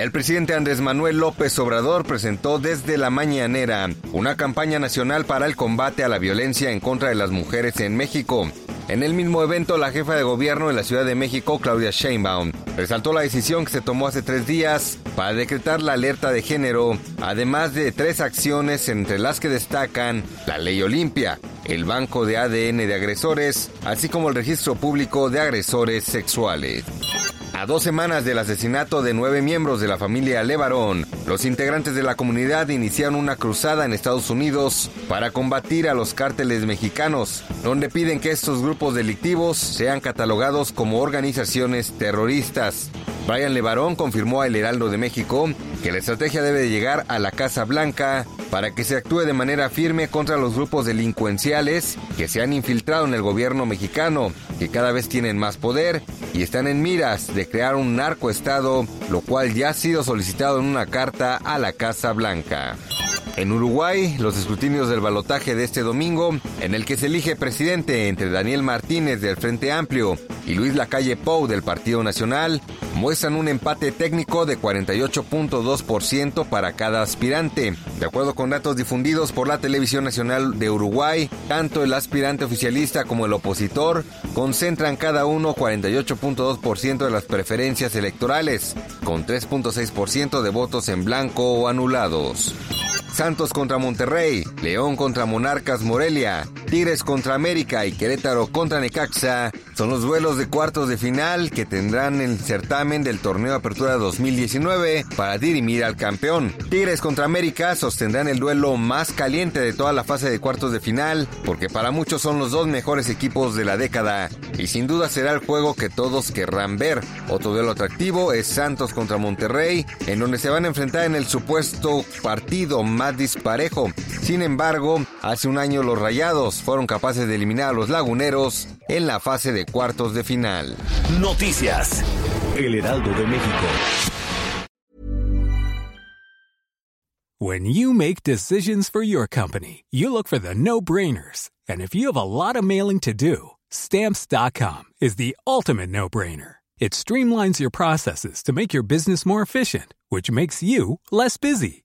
El presidente Andrés Manuel López Obrador presentó desde la mañanera una campaña nacional para el combate a la violencia en contra de las mujeres en México. En el mismo evento, la jefa de gobierno de la Ciudad de México, Claudia Sheinbaum, resaltó la decisión que se tomó hace tres días para decretar la alerta de género, además de tres acciones entre las que destacan la ley Olimpia, el banco de ADN de agresores, así como el registro público de agresores sexuales. A dos semanas del asesinato de nueve miembros de la familia Levarón, los integrantes de la comunidad iniciaron una cruzada en Estados Unidos para combatir a los cárteles mexicanos, donde piden que estos grupos delictivos sean catalogados como organizaciones terroristas. Brian Levarón confirmó a El Heraldo de México que la estrategia debe llegar a la Casa Blanca para que se actúe de manera firme contra los grupos delincuenciales que se han infiltrado en el gobierno mexicano, que cada vez tienen más poder y están en miras de crear un narcoestado, lo cual ya ha sido solicitado en una carta a la Casa Blanca. En Uruguay, los escrutinios del balotaje de este domingo, en el que se elige presidente entre Daniel Martínez del Frente Amplio y Luis Lacalle Pou del Partido Nacional, muestran un empate técnico de 48.2% para cada aspirante. De acuerdo con datos difundidos por la Televisión Nacional de Uruguay, tanto el aspirante oficialista como el opositor concentran cada uno 48.2% de las preferencias electorales, con 3.6% de votos en blanco o anulados. Santos contra Monterrey, León contra Monarcas Morelia, Tigres contra América y Querétaro contra Necaxa son los duelos de cuartos de final que tendrán el certamen del torneo Apertura 2019 para dirimir al campeón. Tigres contra América sostendrán el duelo más caliente de toda la fase de cuartos de final porque para muchos son los dos mejores equipos de la década y sin duda será el juego que todos querrán ver. Otro duelo atractivo es Santos contra Monterrey en donde se van a enfrentar en el supuesto partido más disparejo. Sin embargo, hace un año los Rayados fueron capaces de eliminar a los Laguneros en la fase de cuartos de final. Noticias. El Heraldo de México. When you make decisions for your company, you look for the no-brainers. And if you have a lot of mailing to do, stamps.com is the ultimate no-brainer. It streamlines your processes to make your business more efficient, which makes you less busy.